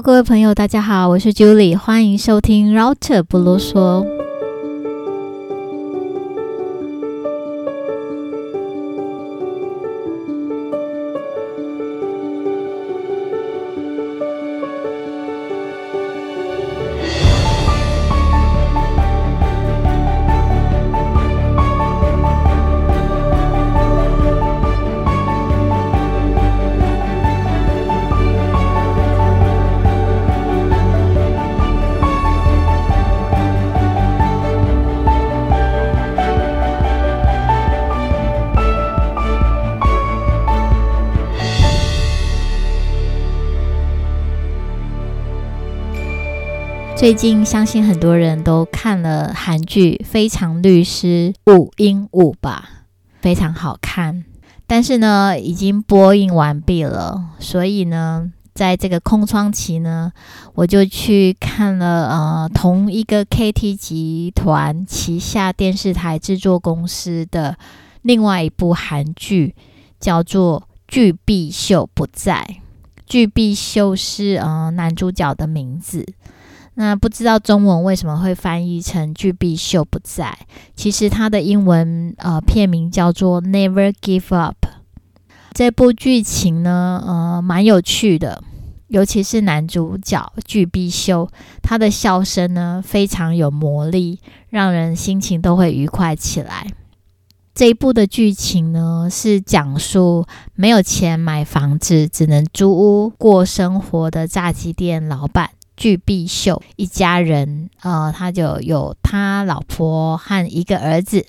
各位朋友，大家好，我是 Julie，欢迎收听 Router 不啰嗦。最近相信很多人都看了韩剧《非常律师禹英禑》吧，非常好看。但是呢，已经播映完毕了，所以呢，在这个空窗期呢，我就去看了呃同一个 KT 集团旗下电视台制作公司的另外一部韩剧，叫做《具必秀不在》。具必秀是呃男主角的名字。那不知道中文为什么会翻译成“巨必秀不在”？其实它的英文呃片名叫做 “Never Give Up”。这部剧情呢，呃，蛮有趣的，尤其是男主角巨必秀，他的笑声呢非常有魔力，让人心情都会愉快起来。这一部的剧情呢，是讲述没有钱买房子，只能租屋过生活的炸鸡店老板。具必秀一家人，呃，他就有他老婆和一个儿子，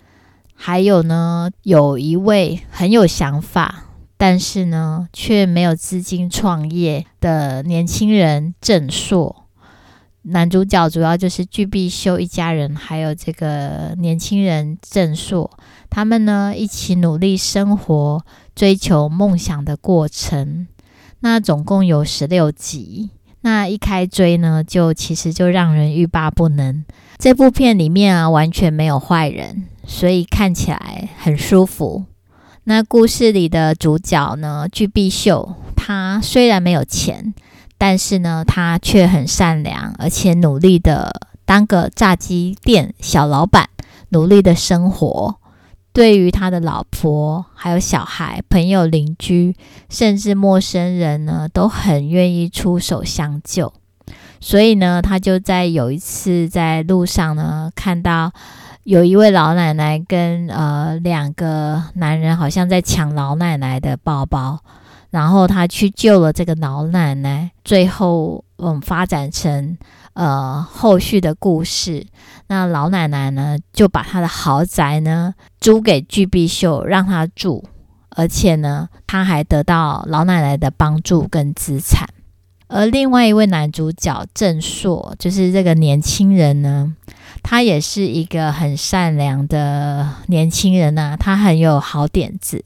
还有呢，有一位很有想法，但是呢，却没有资金创业的年轻人郑硕。男主角主要就是具必秀一家人，还有这个年轻人郑硕，他们呢一起努力生活，追求梦想的过程。那总共有十六集。那一开追呢，就其实就让人欲罢不能。这部片里面啊，完全没有坏人，所以看起来很舒服。那故事里的主角呢，具必秀，他虽然没有钱，但是呢，他却很善良，而且努力的当个炸鸡店小老板，努力的生活。对于他的老婆、还有小孩、朋友、邻居，甚至陌生人呢，都很愿意出手相救。所以呢，他就在有一次在路上呢，看到有一位老奶奶跟呃两个男人好像在抢老奶奶的包包，然后他去救了这个老奶奶，最后嗯发展成。呃，后续的故事，那老奶奶呢，就把她的豪宅呢租给具必秀让他住，而且呢，他还得到老奶奶的帮助跟资产。而另外一位男主角郑硕，就是这个年轻人呢，他也是一个很善良的年轻人呐，他很有好点子。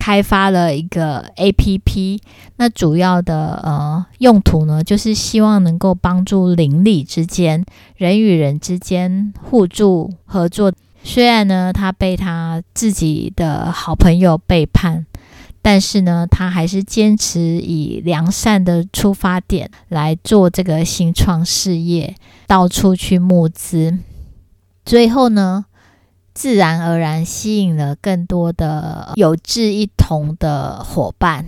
开发了一个 APP，那主要的呃用途呢，就是希望能够帮助邻里之间、人与人之间互助合作。虽然呢，他被他自己的好朋友背叛，但是呢，他还是坚持以良善的出发点来做这个新创事业，到处去募资。最后呢，自然而然吸引了更多的有志一同的伙伴，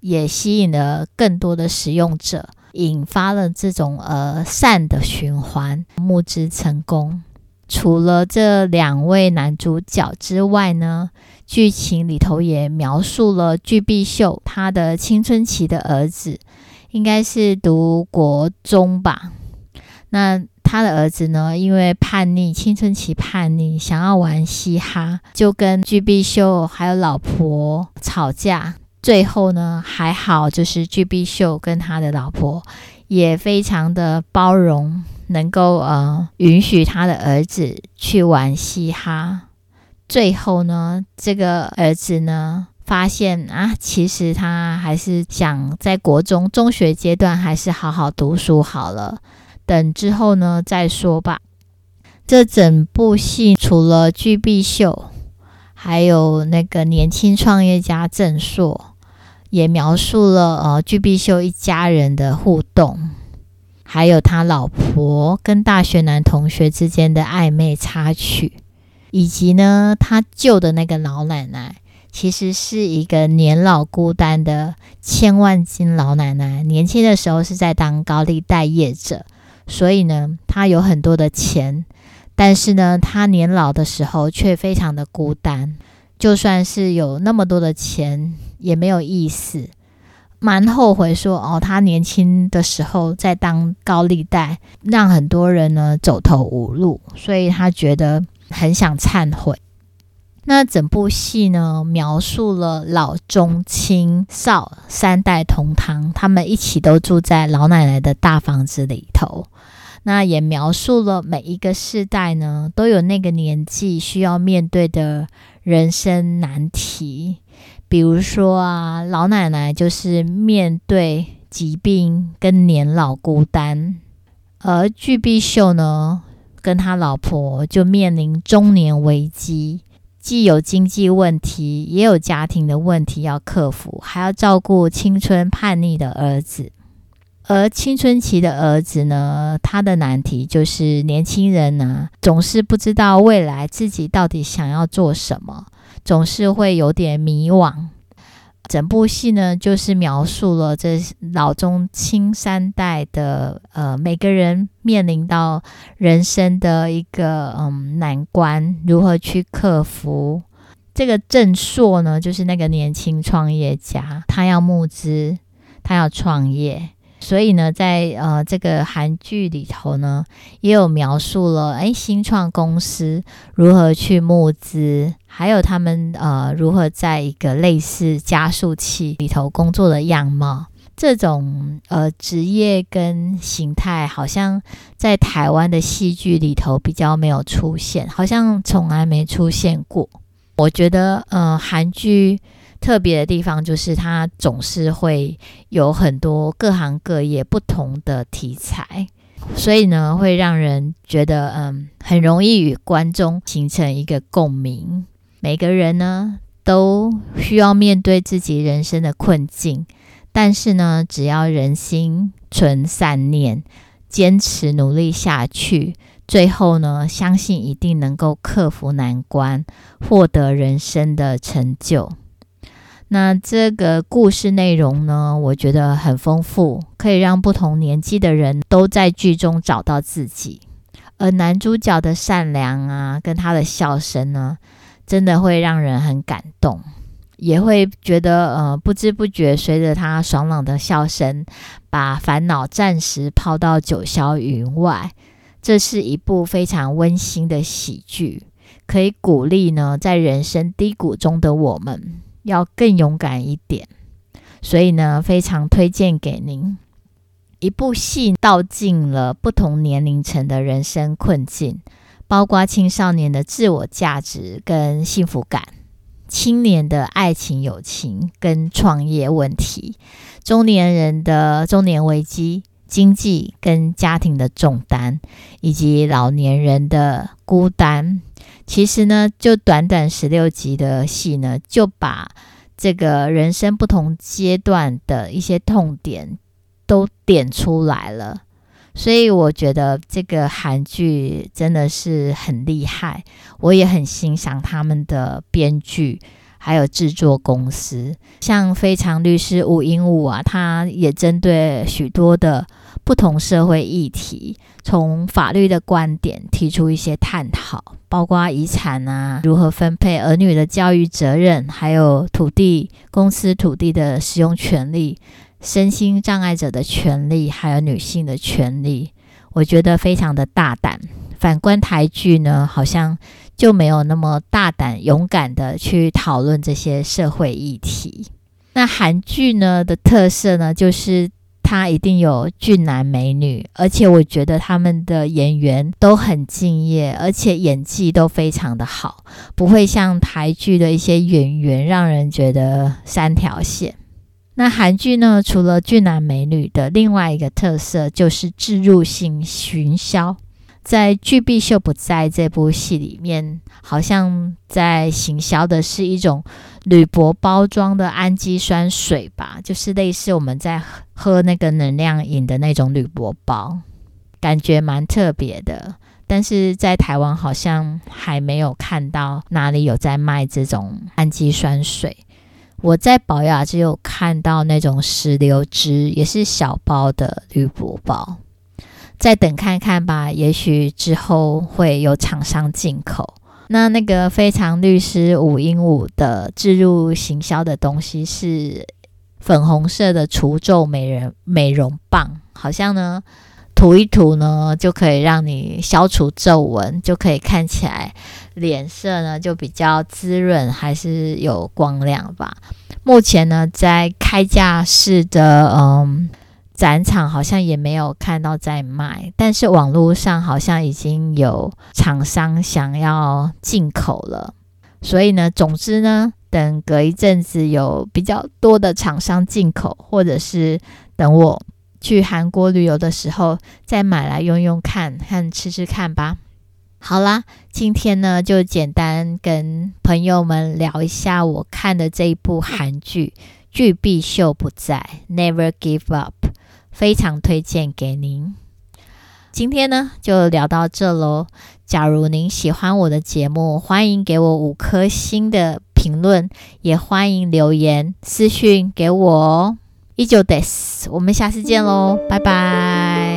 也吸引了更多的使用者，引发了这种呃善的循环，募资成功。除了这两位男主角之外呢，剧情里头也描述了具必秀他的青春期的儿子，应该是读国中吧。那他的儿子呢，因为叛逆，青春期叛逆，想要玩嘻哈，就跟具必秀还有老婆吵架。最后呢，还好，就是具必秀跟他的老婆也非常的包容，能够呃允许他的儿子去玩嘻哈。最后呢，这个儿子呢，发现啊，其实他还是想在国中、中学阶段还是好好读书好了。等之后呢再说吧。这整部戏除了具碧秀，还有那个年轻创业家郑硕，也描述了呃具碧秀一家人的互动。还有他老婆跟大学男同学之间的暧昧插曲，以及呢，他救的那个老奶奶，其实是一个年老孤单的千万金老奶奶。年轻的时候是在当高利贷业者，所以呢，他有很多的钱，但是呢，他年老的时候却非常的孤单。就算是有那么多的钱，也没有意思。蛮后悔说哦，他年轻的时候在当高利贷，让很多人呢走投无路，所以他觉得很想忏悔。那整部戏呢，描述了老中青少三代同堂，他们一起都住在老奶奶的大房子里头。那也描述了每一个世代呢，都有那个年纪需要面对的人生难题。比如说啊，老奶奶就是面对疾病跟年老孤单，而具碧秀呢，跟他老婆就面临中年危机，既有经济问题，也有家庭的问题要克服，还要照顾青春叛逆的儿子。而青春期的儿子呢，他的难题就是年轻人呢，总是不知道未来自己到底想要做什么。总是会有点迷惘。整部戏呢，就是描述了这老中青三代的呃，每个人面临到人生的一个嗯难关，如何去克服。这个郑硕呢，就是那个年轻创业家，他要募资，他要创业。所以呢，在呃这个韩剧里头呢，也有描述了诶新创公司如何去募资，还有他们呃如何在一个类似加速器里头工作的样貌。这种呃职业跟形态，好像在台湾的戏剧里头比较没有出现，好像从来没出现过。我觉得呃韩剧。特别的地方就是，它总是会有很多各行各业不同的题材，所以呢，会让人觉得嗯，很容易与观众形成一个共鸣。每个人呢，都需要面对自己人生的困境，但是呢，只要人心存善念，坚持努力下去，最后呢，相信一定能够克服难关，获得人生的成就。那这个故事内容呢，我觉得很丰富，可以让不同年纪的人都在剧中找到自己。而男主角的善良啊，跟他的笑声呢，真的会让人很感动，也会觉得呃，不知不觉随着他爽朗的笑声，把烦恼暂时抛到九霄云外。这是一部非常温馨的喜剧，可以鼓励呢，在人生低谷中的我们。要更勇敢一点，所以呢，非常推荐给您。一部戏道尽了不同年龄层的人生困境，包括青少年的自我价值跟幸福感，青年的爱情友情跟创业问题，中年人的中年危机、经济跟家庭的重担，以及老年人的孤单。其实呢，就短短十六集的戏呢，就把这个人生不同阶段的一些痛点都点出来了。所以我觉得这个韩剧真的是很厉害，我也很欣赏他们的编剧还有制作公司，像《非常律师吴英武》啊，他也针对许多的不同社会议题，从法律的观点提出一些探讨。包括遗产啊，如何分配儿女的教育责任，还有土地公司土地的使用权利，身心障碍者的权利，还有女性的权利，我觉得非常的大胆。反观台剧呢，好像就没有那么大胆、勇敢的去讨论这些社会议题。那韩剧呢的特色呢，就是。他一定有俊男美女，而且我觉得他们的演员都很敬业，而且演技都非常的好，不会像台剧的一些演员让人觉得三条线。那韩剧呢，除了俊男美女的另外一个特色就是置入性群销。在《巨碧秀不在》这部戏里面，好像在行销的是一种铝箔包装的氨基酸水吧，就是类似我们在喝那个能量饮的那种铝箔包，感觉蛮特别的。但是在台湾好像还没有看到哪里有在卖这种氨基酸水。我在宝雅只有看到那种石榴汁，也是小包的铝箔包。再等看看吧，也许之后会有厂商进口。那那个非常律师五英五的置入行销的东西是粉红色的除皱美人美容棒，好像呢涂一涂呢就可以让你消除皱纹，就可以看起来脸色呢就比较滋润，还是有光亮吧。目前呢在开架式的嗯。展场好像也没有看到在卖，但是网络上好像已经有厂商想要进口了。所以呢，总之呢，等隔一阵子有比较多的厂商进口，或者是等我去韩国旅游的时候再买来用用看，看吃吃看吧。好啦，今天呢就简单跟朋友们聊一下我看的这一部韩剧《巨碧秀不在》，Never Give Up。非常推荐给您。今天呢，就聊到这喽。假如您喜欢我的节目，欢迎给我五颗星的评论，也欢迎留言私讯给我哦。以上です，我们下次见喽，拜拜。